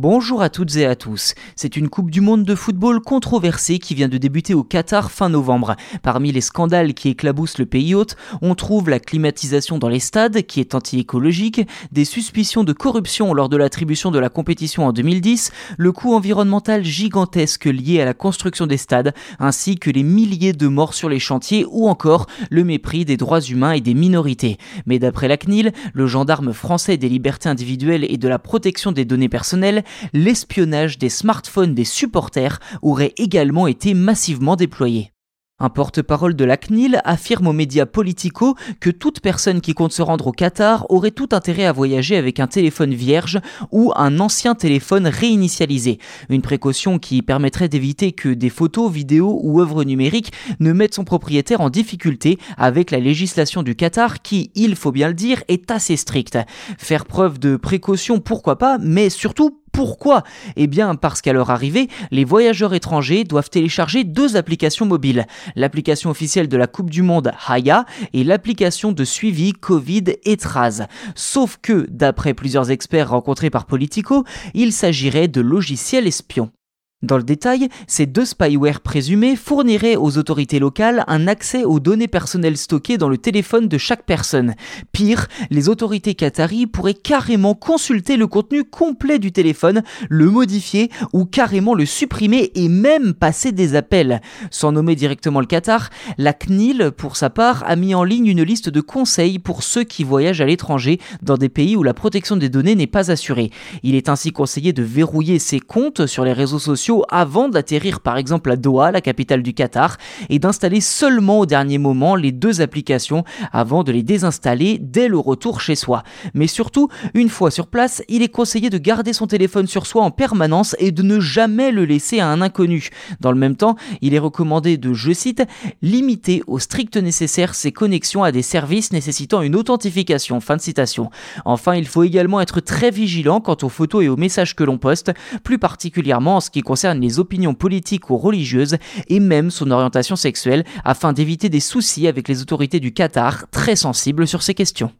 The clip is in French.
Bonjour à toutes et à tous. C'est une Coupe du Monde de football controversée qui vient de débuter au Qatar fin novembre. Parmi les scandales qui éclaboussent le pays hôte, on trouve la climatisation dans les stades, qui est anti-écologique, des suspicions de corruption lors de l'attribution de la compétition en 2010, le coût environnemental gigantesque lié à la construction des stades, ainsi que les milliers de morts sur les chantiers ou encore le mépris des droits humains et des minorités. Mais d'après la CNIL, le gendarme français des libertés individuelles et de la protection des données personnelles, l'espionnage des smartphones des supporters aurait également été massivement déployé. Un porte-parole de la CNIL affirme aux médias Politico que toute personne qui compte se rendre au Qatar aurait tout intérêt à voyager avec un téléphone vierge ou un ancien téléphone réinitialisé. Une précaution qui permettrait d'éviter que des photos, vidéos ou œuvres numériques ne mettent son propriétaire en difficulté avec la législation du Qatar qui, il faut bien le dire, est assez stricte. Faire preuve de précaution, pourquoi pas, mais surtout pourquoi Eh bien parce qu'à leur arrivée, les voyageurs étrangers doivent télécharger deux applications mobiles. L'application officielle de la Coupe du Monde Haya et l'application de suivi Covid Etraz. Sauf que, d'après plusieurs experts rencontrés par Politico, il s'agirait de logiciels espions. Dans le détail, ces deux spyware présumés fourniraient aux autorités locales un accès aux données personnelles stockées dans le téléphone de chaque personne. Pire, les autorités qataries pourraient carrément consulter le contenu complet du téléphone, le modifier ou carrément le supprimer et même passer des appels. Sans nommer directement le Qatar, la CNIL, pour sa part, a mis en ligne une liste de conseils pour ceux qui voyagent à l'étranger dans des pays où la protection des données n'est pas assurée. Il est ainsi conseillé de verrouiller ses comptes sur les réseaux sociaux avant d'atterrir par exemple à Doha, la capitale du Qatar, et d'installer seulement au dernier moment les deux applications avant de les désinstaller dès le retour chez soi. Mais surtout, une fois sur place, il est conseillé de garder son téléphone sur soi en permanence et de ne jamais le laisser à un inconnu. Dans le même temps, il est recommandé de, je cite, limiter au strict nécessaire ses connexions à des services nécessitant une authentification. Fin de citation. Enfin, il faut également être très vigilant quant aux photos et aux messages que l'on poste, plus particulièrement en ce qui concerne concerne les opinions politiques ou religieuses et même son orientation sexuelle afin d'éviter des soucis avec les autorités du Qatar très sensibles sur ces questions.